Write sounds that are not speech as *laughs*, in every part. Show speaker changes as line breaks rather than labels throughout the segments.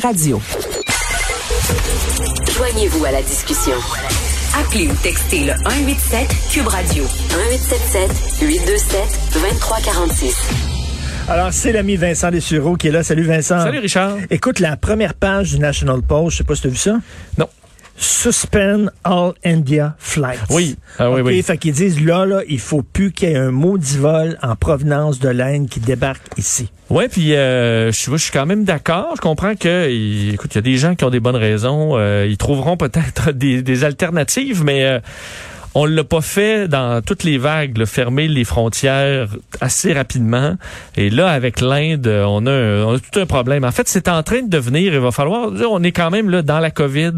Radio.
Joignez-vous à la discussion. Appelez ou textez le 187 Cube Radio 1877 827 2346.
Alors, c'est l'ami Vincent Dessureau qui est là. Salut Vincent.
Salut Richard.
Écoute, la première page du National Post, je sais pas si tu as vu ça?
Non.
Suspend all India flights.
Oui. Ah, oui,
OK,
oui.
Fait qu'ils disent là, là, il faut plus qu'il y ait un maudit vol en provenance de l'Inde qui débarque ici.
Ouais, puis euh, je, je suis quand même d'accord. Je comprends que, il- écoute, il y a des gens qui ont des bonnes raisons. euh, ils trouveront peut-être *laughs* des, des alternatives, mais euh, on l'a pas fait dans toutes les vagues, là, fermer les frontières assez rapidement. Et là, avec l'Inde, on a, un- on a tout un problème. En fait, c'est en train de devenir. Il va falloir. On est quand même là dans la COVID.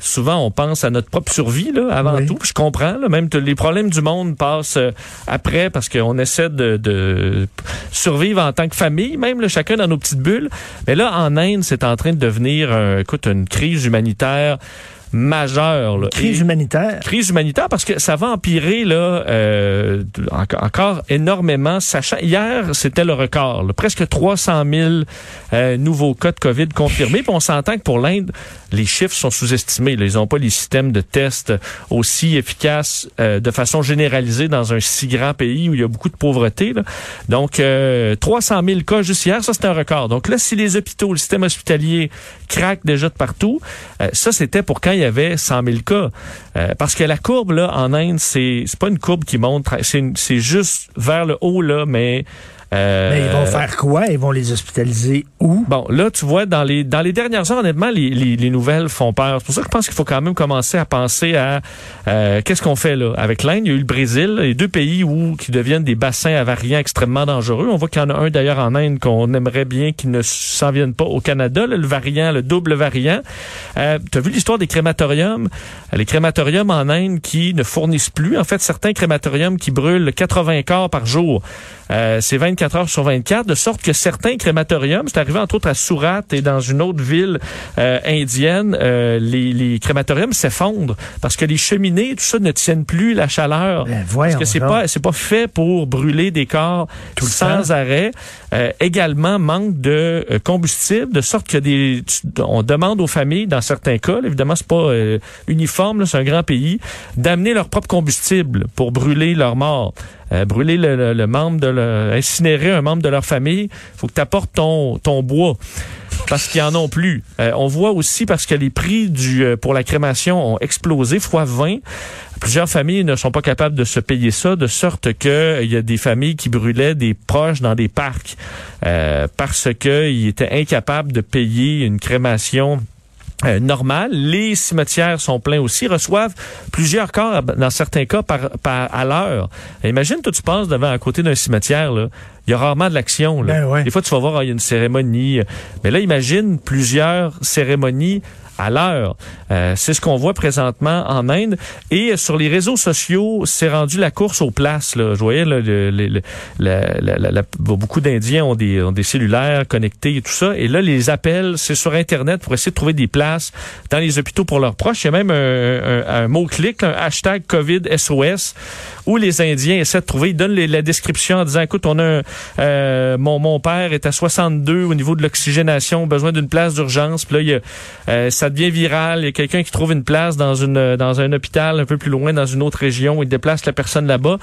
Souvent, on pense à notre propre survie là, avant
Oui.
tout. Je comprends. Là, même les problèmes du monde passent euh, après parce qu'on essaie de, de survivre en tant que famille, même là, chacun dans nos petites bulles. Mais là, en Inde, c'est en train de devenir, euh, écoute, une crise humanitaire majeure. là.
Crise
Et-
humanitaire.
crise humanitaire parce que ça va empirer là euh, encore, encore énormément. Sachant hier c'était le record, là, presque 300 000 euh, nouveaux cas de Covid confirmés. Puis on s'entend que pour l'Inde, les chiffres sont sous-estimés. là. Ils n'ont pas les systèmes de tests aussi efficaces euh, de façon généralisée dans un si grand pays où il y a beaucoup de pauvreté. là. Donc euh, 300 000 cas juste hier, ça c'est un record. Donc là, si les hôpitaux, le système hospitalier craque déjà de partout, euh, ça c'était pour quand il y avait 100 000 cas. Euh, parce que la courbe là en Inde, c'est c'est pas une courbe qui monte, c'est juste vers le haut là, mais euh,
Mais ils vont faire quoi? Ils vont les hospitaliser où?
Bon, là, tu vois, dans les dans les dernières heures, honnêtement, les, les, les nouvelles font peur. C'est pour ça que je pense qu'il faut quand même commencer à penser à euh, qu'est-ce qu'on fait là? Avec l'Inde. Il y a eu le Brésil, les deux pays où qui deviennent des bassins à variants extrêmement dangereux. On voit qu'il y en a un d'ailleurs en Inde qu'on aimerait bien qu'il ne s'en vienne pas au Canada, là, le variant, le double variant. Euh, tu as vu l'histoire des crématoriums, les crématoriums en Inde qui ne fournissent plus. En fait, certains crématoriums qui brûlent 80 corps par jour. Euh, c'est 24 heures sur 24, de sorte que certains crématoriums, c'est arrivé entre autres à Surat et dans une autre ville euh, indienne, euh, les, les crématoriums s'effondrent parce que les cheminées, tout ça, ne tiennent plus la chaleur.
Ben,
Parce que c'est pas c'est pas fait pour brûler des corps
Tout
sans arrêt. Euh, également manque de combustible, de sorte que des on demande aux familles dans certains cas, là, évidemment c'est pas uniforme, c'est un grand pays, d'amener leur propre combustible pour brûler leurs morts. Euh, brûler le, membre de le, incinérer un membre de leur famille, faut que tu apportes ton ton bois parce qu'ils en ont plus. Euh, on voit aussi parce que les prix du euh, pour la crémation ont explosé fois 20. Plusieurs familles ne sont pas capables de se payer ça, de sorte que il y a des familles qui brûlaient des proches dans des parcs parce qu'ils étaient incapables de payer une crémation euh, normale. Les cimetières sont pleins aussi, reçoivent plusieurs corps, dans certains cas, par, par à l'heure. Imagine, toi, tu passes devant à côté d'un cimetière, là. Il y a rarement de l'action. là.
Ben ouais.
Des fois, tu vas voir, ah, il y a une cérémonie. Mais là, imagine plusieurs cérémonies à l'heure. Euh, c'est ce qu'on voit présentement en Inde. Et sur les réseaux sociaux, c'est rendu la course aux places. Là. Je voyais là, le- le- la- la- la- beaucoup d'Indiens ont des, ont des cellulaires connectés et tout ça. Et là, les appels, c'est sur Internet pour essayer de trouver des places dans les hôpitaux pour leurs proches. Il y a même un, un- un mot-clic, un hashtag COVID SOS, où les Indiens essaient de trouver. Ils donnent les- la description en disant, écoute, on a un, euh, mon, mon père est à 62 au niveau de l'oxygénation, besoin d'une place d'urgence. Puis là, il y a, euh, devient viral. Il y a quelqu'un qui trouve une place dans une dans un hôpital un peu plus loin, dans une autre région. Il déplace la personne là-bas.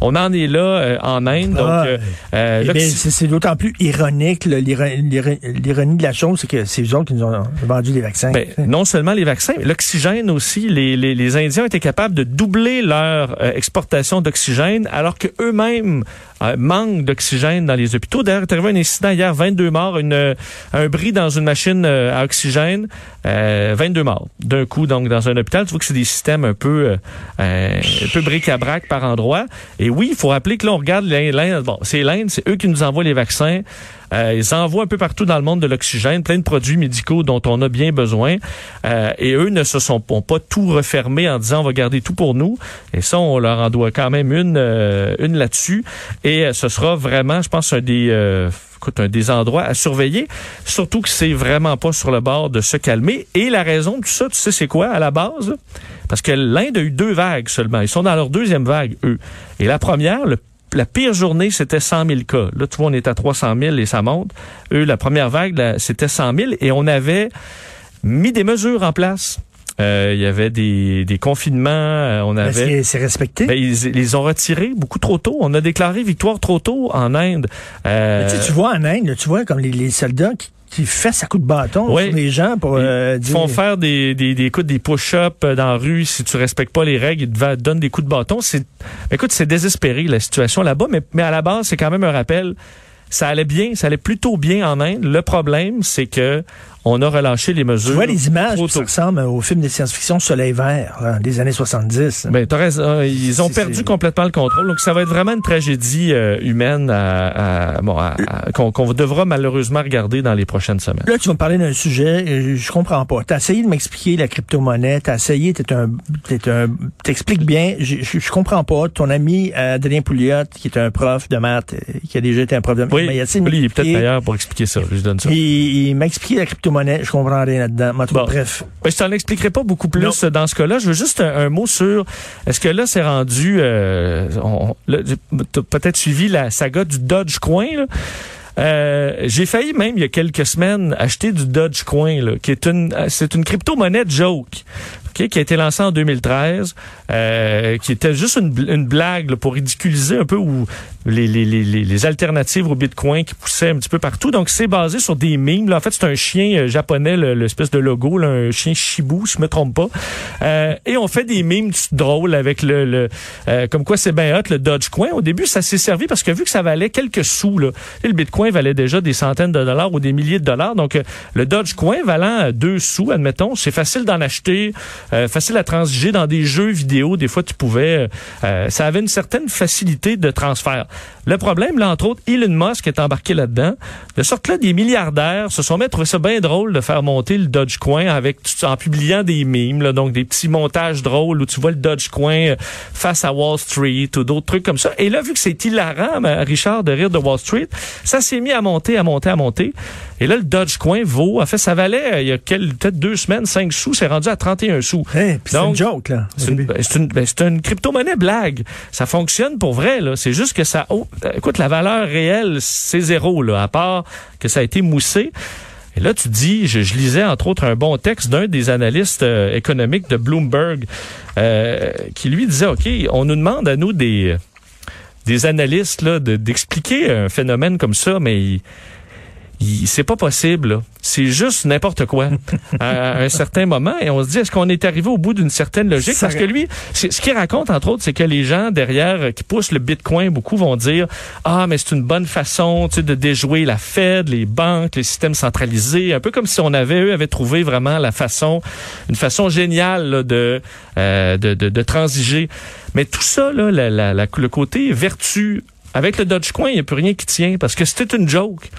On en est là euh, en Inde. Donc,
Ah,
euh, euh,
Eh c'est d'autant plus ironique. L'ironie de la chose, c'est que c'est eux autres qui nous ont vendu des vaccins.
Ben, *laughs* non seulement les vaccins, mais l'oxygène aussi. Les, les, les Indiens été capables de doubler leur euh, exportation d'oxygène, alors que eux-mêmes euh, manquent d'oxygène dans les hôpitaux. D'ailleurs, il est arrivé un incident hier, 22 morts, euh, un bris dans une machine euh, à oxygène, euh, 22 morts d'un coup. Donc, dans un hôpital, tu vois que c'est des systèmes un peu, euh, peu bric-à-brac par endroit. Et oui, il faut rappeler que là, on regarde l'Inde, Bon, c'est l'Inde, c'est eux qui nous envoient les vaccins. Euh, ils envoient un peu partout dans le monde de l'oxygène, plein de produits médicaux dont on a bien besoin. Euh, et eux ne se sont ont pas tout refermé en disant on va garder tout pour nous. Et ça, on leur en doit quand même une, euh, une là-dessus. Et euh, ce sera vraiment, je pense, un des, euh, écoute, un des endroits à surveiller. Surtout que c'est vraiment pas sur le bord de se calmer. Et la raison de tout ça, tu sais, c'est quoi à la base? Parce que l'Inde a eu deux vagues seulement. Ils sont dans leur deuxième vague, eux. Et la première, le la pire journée, c'était 100 000 cas. Là, tu vois, on est à 300 000 et ça monte. Eux, la première vague, c'était 100 000 et on avait mis des mesures en place. Euh, il y avait des, des confinements. Euh, on avait.
C'est respecté?
Ben, ils, les ont retirés beaucoup trop tôt. On a déclaré victoire trop tôt en Inde.
Euh, tu, vois en Inde, tu vois comme les, les soldats qui qui fait sa coup de bâton sur les gens pour
euh, ils font faire des des des coups des push-ups dans la rue. Si tu respectes pas les règles ils te donnent des coups de bâton. C'est écoute c'est désespéré la situation là-bas mais mais à la base c'est quand même un rappel. Ça allait bien ça allait plutôt bien en Inde. Le problème c'est que on a relâché les mesures.
Tu vois les images, ça ressemble au film de science-fiction Soleil vert, des années 70.
Ben, raison, hein, ils ont perdu complètement le contrôle. Donc, ça va être vraiment une tragédie euh, humaine à, bon, qu'on devra malheureusement regarder dans les prochaines semaines.
Là, tu vas me parler d'un sujet, euh, je comprends pas. Tu as essayé de m'expliquer la crypto-monnaie, tu as essayé, tu t'expliques bien, je, je, comprends pas. Ton ami euh, Adrien Pouliot, qui est un prof de maths, qui a déjà été un prof de maths,
oui, il, est peut-être meilleur pour expliquer ça. Je donne ça.
Il, il m'a expliqué la crypto je comprends rien là-dedans. Bref.
Ben, je t'en expliquerai pas beaucoup plus dans ce cas-là. Je veux juste un, mot sur est-ce que là c'est rendu euh, peut-être suivi la saga du Dogecoin là. Euh, j'ai failli même il y a quelques semaines acheter du Dogecoin, là, qui est une c'est une crypto-monnaie joke qui a été lancé en 2013, euh, qui était juste une, une blague pour ridiculiser un peu où les, les, les, les, alternatives au Bitcoin qui poussaient un petit peu partout. Donc, c'est basé sur des mimes. En fait, c'est un chien euh, japonais, l'espèce de logo, un chien Shibu, si je me trompe pas. Euh, et on fait des mimes drôles avec le... le euh, comme quoi, c'est bien hot, le Dogecoin. Au début, ça s'est servi parce que vu que ça valait quelques sous, là, le Bitcoin valait déjà des centaines de dollars ou des milliers de dollars. Donc, le Dogecoin valant deux sous, admettons, c'est facile d'en acheter. Facile à transiger dans des jeux vidéo. Des fois, tu pouvais, ça avait une certaine facilité de transfert. Le problème, là, entre autres, Elon Musk est embarqué là-dedans. De sorte que là, des milliardaires se sont mis à ça bien drôle de faire monter le Dogecoin avec, en publiant des mimes, donc des petits montages drôles où tu vois le Dogecoin face à Wall Street ou d'autres trucs comme ça. Et là, vu que c'est hilarant, Richard, de rire de Wall Street, ça s'est mis à monter, à monter, à monter. Et là, le Dogecoin vaut, en fait, ça valait, il y a peut-être deux semaines, 5 sous, c'est rendu à 31 sous.
c'est une joke, là.
C'est une, une, ben, une crypto-monnaie blague. Ça fonctionne pour vrai, là. C'est juste que ça, oh, écoute, la valeur réelle, c'est zéro, là, à part que ça a été moussé. Et là, tu dis, je, je lisais entre autres un bon texte d'un des analystes euh, économiques de Bloomberg euh, qui lui disait, OK, on nous demande à nous des, des analystes là, d'expliquer un phénomène comme ça, mais c'est pas possible. C'est juste n'importe quoi *laughs* à, un certain moment. Et on se dit, est-ce qu'on est arrivé au bout d'une certaine logique? Parce que lui, ce qu'il raconte, entre autres, c'est que les gens derrière euh, qui poussent le Bitcoin, beaucoup vont dire, ah, mais c'est une bonne façon de déjouer la Fed, les banques, les systèmes centralisés. Un peu comme si on avait, eux, avaient trouvé vraiment la façon, une façon géniale de, euh, de, de, de, transiger. Mais tout ça, là, la, la, le côté vertu, avec le Dogecoin, il n'y a plus rien qui tient parce que c'était une joke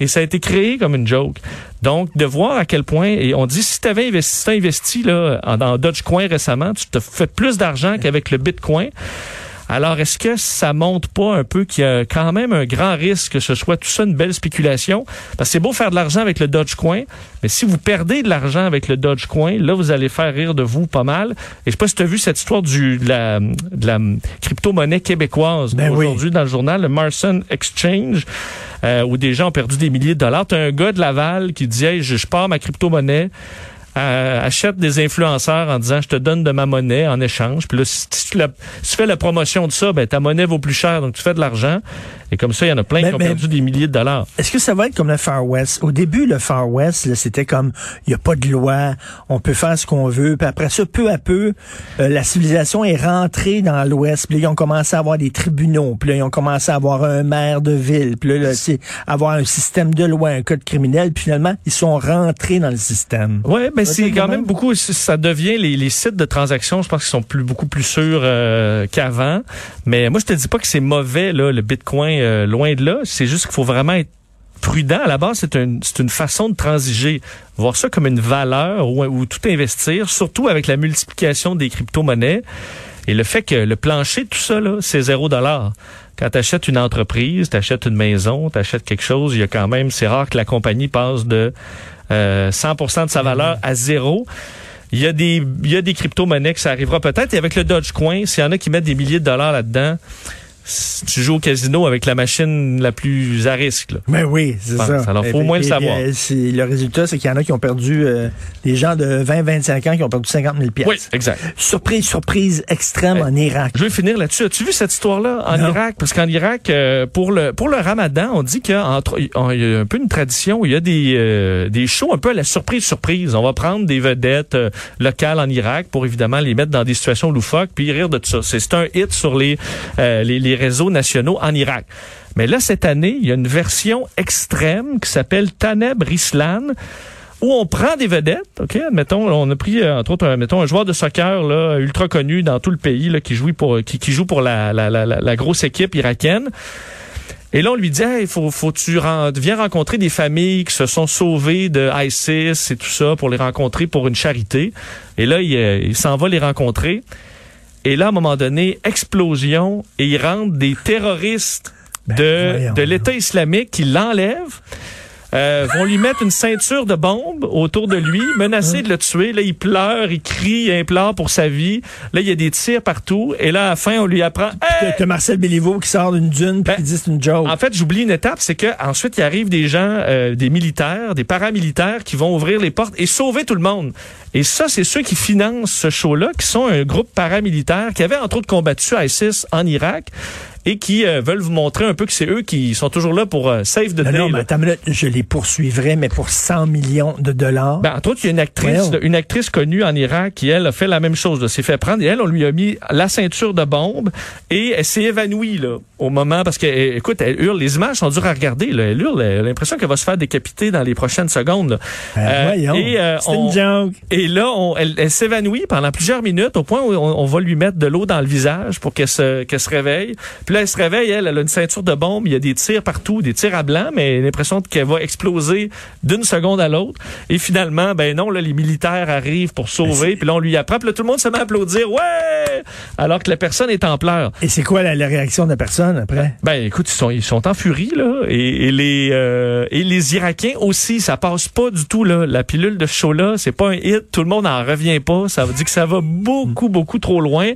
et ça a été créé comme une joke. Donc, de voir à quel point, et on dit, si tu avais investi, investi là, dans Dogecoin récemment, tu te fais plus d'argent qu'avec le Bitcoin. Alors, est-ce que ça montre pas un peu qu'il y a quand même un grand risque que ce soit tout ça une belle spéculation? Parce que c'est beau faire de l'argent avec le Dogecoin, mais si vous perdez de l'argent avec le Dogecoin, là, vous allez faire rire de vous pas mal. Et je sais pas si tu as vu cette histoire du, de la, de la crypto-monnaie québécoise ben aujourd'hui dans le journal, le Marson Exchange, euh, où des gens ont perdu des milliers de dollars. Tu as un gars de Laval qui dit, hey, je, je pars ma crypto-monnaie achète des influenceurs en disant je te donne de ma monnaie en échange. Puis là, si tu, fais la promotion de ça, ben ta monnaie vaut plus cher, donc tu fais de l'argent. Et comme ça, il y en a plein qui ont perdu des milliers de dollars.
Est-ce que ça va être comme le Far West? Au début, le Far West, c'était comme, il n'y a pas de loi, on peut faire ce qu'on veut. Puis après ça, peu à peu, euh, la civilisation est rentrée dans l'Ouest. Puis là, ils ont commencé à avoir des tribunaux. Puis là, ils ont commencé à avoir un maire de ville. Puis là, c'est avoir un système de loi, un code criminel. Puis finalement, ils sont rentrés dans le système.
Oui, mais c'est quand même beaucoup, ça devient les, les, sites de transactions, je pense qu'ils sont plus beaucoup plus sûrs euh, qu'avant. Mais moi, je te dis pas que c'est mauvais, là, le Bitcoin euh, loin de là. C'est juste qu'il faut vraiment être prudent. À la base, c'est une, c'est une façon de transiger. Voir ça comme une valeur ou, tout investir, surtout avec la multiplication des crypto-monnaies. Et le fait que le plancher, tout ça, c'est zéro dollar. Quand tu achètes une entreprise, tu une maison, tu quelque chose, il y a quand même, c'est rare que la compagnie passe de 100% euh, de sa valeur à zéro. Il y a des, des crypto-monnaies que ça arrivera peut-être. Et avec le Dogecoin, s'il y en a qui mettent des milliers de dollars là-dedans, tu joues au casino avec la machine la plus à risque. Là.
Ben oui, c'est ça.
Alors, faut au moins le savoir.
le résultat, c'est qu'il y en a qui ont perdu, euh, des gens de 20-25 ans qui ont perdu 50 000
Oui, exact.
Surprise, surprise extrême en Irak.
Je vais finir là-dessus. As-tu vu cette histoire-là en Irak? Parce qu'en Irak, euh, pour le pour le ramadan, on dit qu'il y a un peu une tradition où il y a des, euh, des shows un peu à la surprise-surprise. On va prendre des vedettes locales en Irak pour évidemment les mettre dans des situations loufoques puis rire de tout ça. C'est un hit sur les, les, les réseaux nationaux en Irak. Mais là, cette année, il y a une version extrême qui s'appelle Taneb Rislan où on prend des vedettes, OK? Admettons, on a pris, euh, entre autres, un joueur de soccer là, ultra connu dans tout le pays qui, joue pour, qui, joue pour la, grosse équipe irakienne. Et là, on lui dit, il faut, tu viens rencontrer des familles qui se sont sauvées de ISIS et tout ça pour les rencontrer pour une charité. Et là, il, euh, il s'en va les rencontrer. Et là, à un moment donné, explosion, et ils rentrent des terroristes ben, de, de l'État islamique qui l'enlèvent. Euh, vont lui mettre une ceinture de bombe autour de lui, menacer de le tuer. Là, il pleure, il crie, il implore pour sa vie. Là, il y a des tirs partout. Et là, à la fin, on lui apprend...
Hey! Que Marcel Béliveau qui sort d'une dune puis ben, qui dit c'est une joke.
En fait, j'oublie une étape, c'est que ensuite il arrive des gens, euh, des militaires, des paramilitaires qui vont ouvrir les portes et sauver tout le monde. Et ça, c'est ceux qui financent ce show-là, qui sont un groupe paramilitaire qui avait entre autres combattu ISIS en Irak et qui euh, veulent vous montrer un peu que c'est eux qui sont toujours là pour euh, save the day.
Non, mais attends, je les poursuivrai, mais pour 100 millions de dollars.
Ben, entre autres, il y a une actrice, une actrice connue en Irak qui, elle, a fait la même chose. S'est fait prendre et elle, on lui a mis la ceinture de bombe et elle s'est évanouie là au moment parce que, écoute, elle hurle. Les images sont dures à regarder. Là. Elle hurle. Elle a l'impression qu'elle va se faire décapiter dans les prochaines secondes.
Ben, euh, et, c'est une joke.
Et là, on, elle, s'évanouit pendant plusieurs minutes au point où on, va lui mettre de l'eau dans le visage pour qu'elle se, qu'elle se réveille. Puis là, elle se réveille, elle, elle a une ceinture de bombe, il y a des tirs partout, des tirs à blanc, mais elle a l'impression qu'elle va exploser d'une seconde à l'autre. Et finalement, ben non, là, les militaires arrivent pour sauver, puis là, on lui apprend, puis là, tout le monde se met à applaudir, ouais! Alors que la personne est en pleurs.
Et c'est quoi la, réaction de la personne? Après?
Ben, écoute, ils sont, ils sont en furie, là, et, les, euh, et les Irakiens aussi, ça passe pas du tout, là. La pilule de là, c'est pas un hit, tout le monde n'en revient pas, ça veut dire que ça va beaucoup, beaucoup trop loin.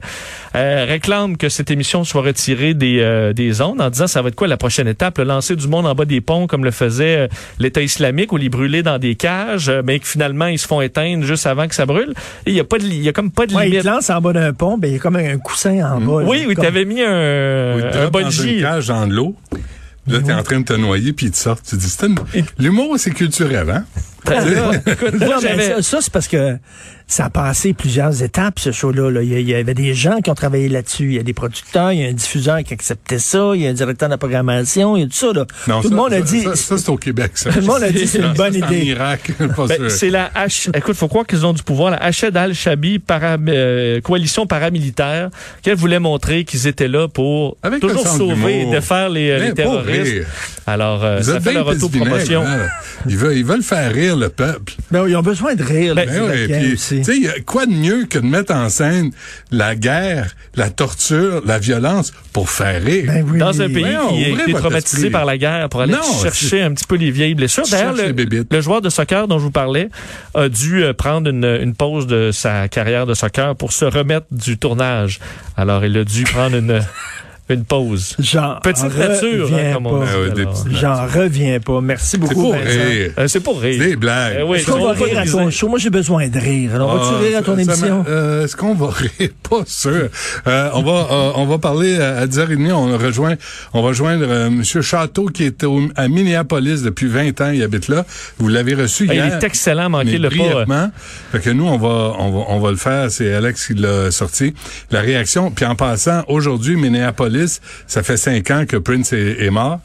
Euh, réclame que cette émission soit retirée des, euh, des ondes en disant ça va être quoi la prochaine étape, le lancer du monde en bas des ponts comme le faisait euh, l'État islamique ou les brûler dans des cages, mais que finalement ils se font éteindre juste avant que ça brûle. il y a pas de, il y a comme pas de
ouais,
limite.
Ils lancent en bas d'un pont, ben il y a comme un coussin en bas.
Oui, oui, tu avais mis un,
oui,
un
Dans une cage dans l'eau. Là, t'es en train de te noyer, puis ils te sortent. Tu dis, l'humour, c'est culturel, hein? *laughs*
ça, c'est parce que ça a passé plusieurs étapes, ce show-là. Il, y avait des gens qui ont travaillé là-dessus. Il y a des producteurs, il y a un diffuseur qui acceptait ça, il y a un directeur de la programmation, il y a tout ça. Là. tout le monde a dit...
Ça, c'est au Québec, ça.
Tout *laughs* le monde a dit c'est une bonne idée.
En Irak, *laughs*
ben, C'est la H... Écoute, faut croire qu'ils ont du pouvoir. La Hached al-Shabi, para... Euh, coalition paramilitaire, qu'elle voulait montrer qu'ils étaient là pour toujours sauver et défaire les, euh, les terroristes. Alors, euh, ça fait le retour promotion. Hein. *laughs*
Ils veulent, ils veulent faire rire le peuple.
Ben, ils ont besoin de rire. Ben,
ben oui, quoi de mieux que de mettre en scène la guerre, la torture, la violence pour faire rire?
Ben Dans un pays qui est, traumatisé par la guerre, pour aller chercher un petit peu les vieilles blessures. D'ailleurs, le, joueur de soccer dont je vous parlais a dû euh, prendre une, une pause de sa carrière de soccer pour se remettre du tournage. Alors, il a dû prendre une une pause. Petite nature, hein, comme on dit.
Ah J'en reviens pas. Merci beaucoup. C'est
pour rire.
Euh, c'est pour rire.
Des blagues.
Euh, oui, Est-ce qu'on va rire à ton show? Moi, j'ai besoin de rire. Alors, vas-tu ah, rire à ton émission?
Euh, Est-ce qu'on va *laughs* rire? Pas sûr. Euh, on va euh, on va parler à 10h30. On rejoint on va joindre euh, M. Château qui est à Minneapolis depuis 20 ans. Il habite là. Vous l'avez reçu
ah,
hier.
Il est excellent, manquez le pas.
Fait que nous, on va, on va, on va le faire. C'est Alex qui l'a sorti. La réaction. Puis en passant, aujourd'hui, Minneapolis ça fait cinq ans que Prince est, mort.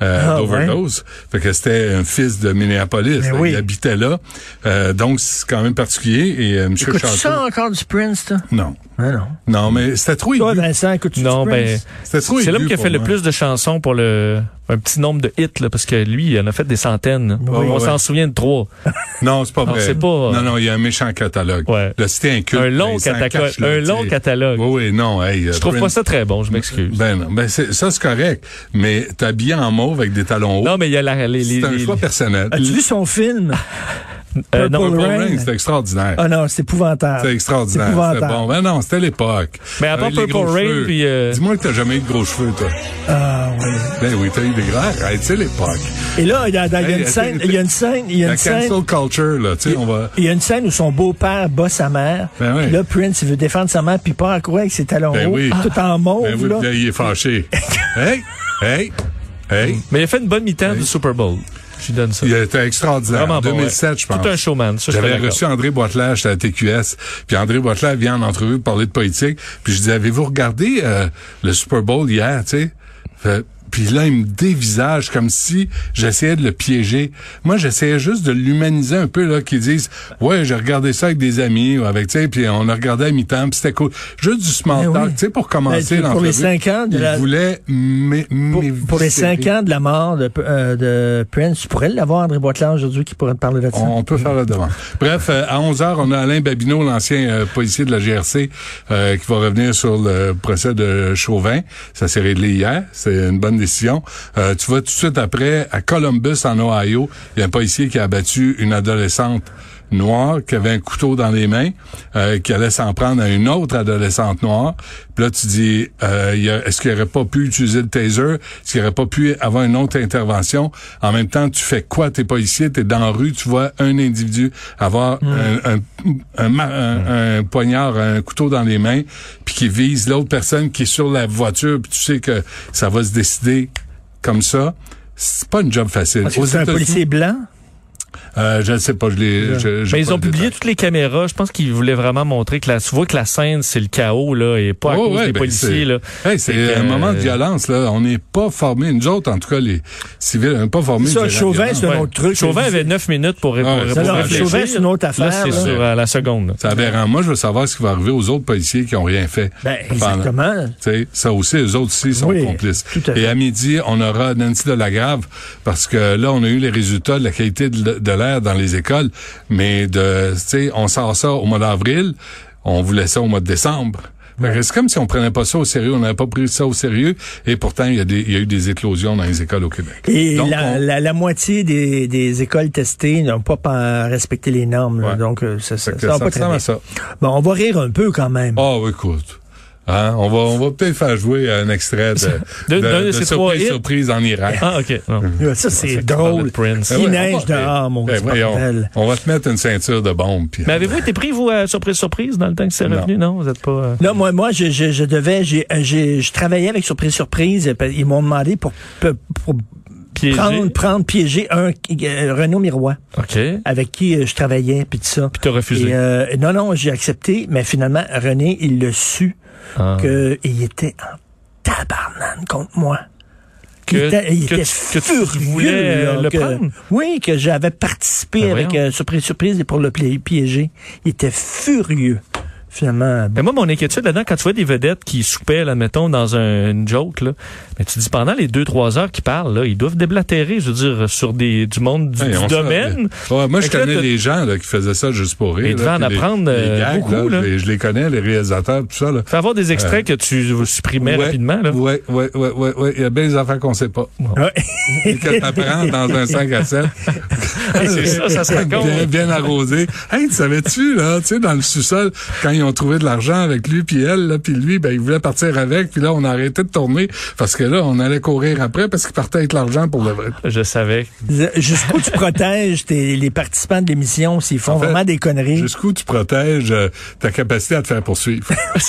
Euh, ah, d'overdose. Fait que c'était un fils de Minneapolis. Ben il habitait là. Euh, donc, c'est quand même particulier. Et euh, M. Château...
ça encore du Prince, toi?
Non.
Ah, non.
Non, mais c'était trop
Toi, Vincent, écoute
Non, ben,
c'est
l'homme qui a fait le plus de chansons pour le un petit nombre de hits, là, parce que lui, il en a fait des centaines. on s'en souvient de trois. *laughs*
non, c'est pas vrai.
C'est pas...
Non, non, il y a un méchant catalogue.
Ouais.
Là, c'était un culte.
Un long, catalogue. un long catalogue.
Oui, oui, non. Hey,
je trouve pas ça très bon, je m'excuse.
Ben non, ben ça, c'est correct. Mais t'es habillé en mauve avec des talons hauts.
Non, mais il y a la, les,
C'est un choix personnel.
As-tu vu son film? *laughs*
Euh, non,
Purple
Purple
Rain.
Rain, c'était extraordinaire.
Ah non, c'est épouvantable.
C'était extraordinaire.
C'est épouvantable.
C'était bon. Mais non, c'était l'époque.
Mais à part Purple Rain, puis, euh,
Dis-moi que t'as jamais eu de gros cheveux, toi.
Ah oui.
Ben oui, t'as eu des grands. Arrête, c'est l'époque.
Et là, il y a, il y a
Hey,
une scène, il y a une scène, il y a
La
une scène.
cancel culture, là, tu sais, on va...
Il y a une scène où son beau-père bat sa mère.
Ben oui.
Là, Prince, il veut défendre sa mère, puis part à courir avec ses talons
Ben
hauts,
oui.
tout en mauve.
Ben oui,
là.
puis là, il est fâché. *laughs* hey, hey, hey.
Mais il a fait une bonne mi-temps du Super Bowl. Je lui donne ça.
Il était extraordinaire.
Vraiment
en
bon,
2007,
ouais.
je pense.
Tout un showman,
J'avais reçu André Boitelage à la TQS, puis André Boitelage vient en entrevue pour parler de politique, puis je dis avez-vous regardé euh, le Super Bowl hier, tu sais Puis là, il me dévisage comme si j'essayais de le piéger. Moi, j'essayais juste de l'humaniser un peu, là, qu'ils disent, ouais, j'ai regardé ça avec des amis, ou avec, tu sais, puis on a regardé à mi-temps, puis c'était cool. Juste du small
Ben
talk,
oui.
tu sais, pour commencer
Ben, pour les cinq ans de la-
voulait
Pour, pour les cinq ans de la mort de, euh, de Prince, tu pourrais l'avoir, André Boitelage, aujourd'hui, qui pourrait te parler de ça.
On peut faire le devant. Bref, euh, à 11h, on a Alain Babineau, l'ancien euh, policier de la GRC, euh, qui va revenir sur le procès de Chauvin. Ça s'est réglé hier. C'est une bonne Euh, tu vas tout de suite après, à Columbus, en Ohio, il y a un policier qui a abattu une adolescente noire qui avait un couteau dans les mains, euh, qui allait s'en prendre à une autre adolescente noire. Puis là, tu dis, euh, est-ce qu'il aurait pas pu utiliser le taser? Est-ce qu'il aurait pas pu avoir une autre intervention? En même temps, tu fais quoi? T'es policier, t'es dans la rue, tu vois un individu avoir un, un, un, ma- un- un poignard, un couteau dans les mains, puis qui vise l'autre personne qui est sur la voiture, puis tu sais que ça va se décider comme ça. C'est pas une job facile.
C'est un policier blanc?
Euh, je ne sais pas, je l'ai. je- j'ai
Mais ils ont publié toutes les caméras. Je pense qu'ils voulaient vraiment montrer que la, tu vois que la scène, c'est le chaos, là, et pas à
Oh,
cause
ouais,
des
ben,
policiers,
c'est-
là.
Hey, c'est un moment de
euh,
violence, là. On n'est pas formés. Nous autres, en tout cas, les civils, on n'est pas formés.
Ça,
la
Chauvin, c'est un
Ouais.
autre truc.
Chauvin avait neuf minutes pour répondre.
Ah.
Chauvin, c'est une autre affaire.
Là, c'est sur à la seconde.
C'est aberrant. Moi, je veux savoir ce qui va arriver aux autres policiers qui ont rien fait.
Ben, exactement.
Tu sais, ça aussi, eux autres aussi sont complices. Et à midi, on aura Nancy Delagrave parce que là, on a eu les résultats de la qualité de, de dans les écoles, mais de, tu sais, on sort ça au mois d'avril, on voulait ça au mois de décembre. C'est comme si on prenait pas ça au sérieux, on n'avait pas pris ça au sérieux, et pourtant il y a des, il y a eu des éclosions dans les écoles au Québec.
Et
Donc,
la,
on-
la, la moitié des, des écoles testées n'ont pas pa- respecté les normes.
Ouais.
donc, euh, ça, ça, va pas très bien. Bon, on va rire un peu quand même.
Ah, oui, écoute. Hein? On va, on va peut-être faire jouer un extrait de,
De-
de,
de
de
ces trois
surprise, surprise en Irak.
Ah, OK. Non. *laughs*
Ça, c'est drôle.
Prince.
Il
ouais,
neige
on va-
dehors, mon
ben. On va te mettre une ceinture de bombe. puis-
Mais avez-vous été pris, vous, à surprise, surprise, dans le temps que c'est revenu? Non, vous n'êtes pas... euh,
Non, moi, moi, je, je, je devais, j'ai, euh, j'ai, je travaillais avec Surprise Surprise. Ils m'ont demandé pour, pour, prendre, prendre, piéger un euh, Renaud Miroir
OK. Puis
avec qui euh, je travaillais, puis tout ça.
t'as refusé.
Et, euh, non, non, j'ai accepté, mais finalement, René, il l'a su
Ah.
qu'il était en tabarnane contre moi.
Que-
il était, il
que
était
tu- que tu
furieux,
voulais,
là,
le
que-
prendre?
Oui, que j'avais participé
Ben
avec euh, Surprise Surprise et pour le pi- piéger. Il était furieux. Finalement,
Mais moi, mon inquiétude là-dedans, quand tu vois des vedettes qui soupaient, là, mettons, dans un, une joke, là, mais tu dis pendant les deux, trois heures qu'ils parlent, là, ils doivent déblatérer, je veux dire, sur des, du monde du,
Hey,
du
on
domaine.
Ouais, moi, je
que
connais les gens là, qui faisaient ça juste pour rire.
Ils devaient en
les-
apprendre,
les
euh,
gags,
beaucoup,
là,
là.
Je, les, je les connais, les réalisateurs, tout ça. Là.
Faut avoir des extraits que tu supprimais
Ouais,
rapidement, là.
Ouais, ouais, ouais, ouais. Il y a bien des affaires qu'on sait pas.
Ouais. *laughs*
Et que t'apprends dans un 5 à 7.
Hey, *laughs* c'est ça, ça se *laughs* raconte.
Bien, bien arrosé. Hey, tu savais-tu, là, tu sais, dans le sous-sol, quand ils ont trouvé de l'argent avec lui puis elle, là, puis lui, ben, il voulait partir avec, puis là, on a arrêté de tourner parce que là, on allait courir après parce qu'il partait avec l'argent pour le vrai.
Je savais.
jusqu'où tu protèges tes- les participants de l'émission s'ils font
En fait,
vraiment des conneries?
Jusqu'où tu protèges euh, ta capacité à te faire poursuivre. *laughs*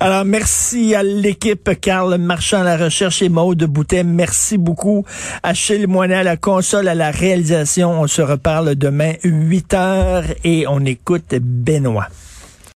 Alors, merci à l'équipe Carl Marchand à la recherche et Maude Boutet. Merci beaucoup. Achille Moinet à la console, à la réalisation. On se reparle demain 8 heures et on écoute Benoît.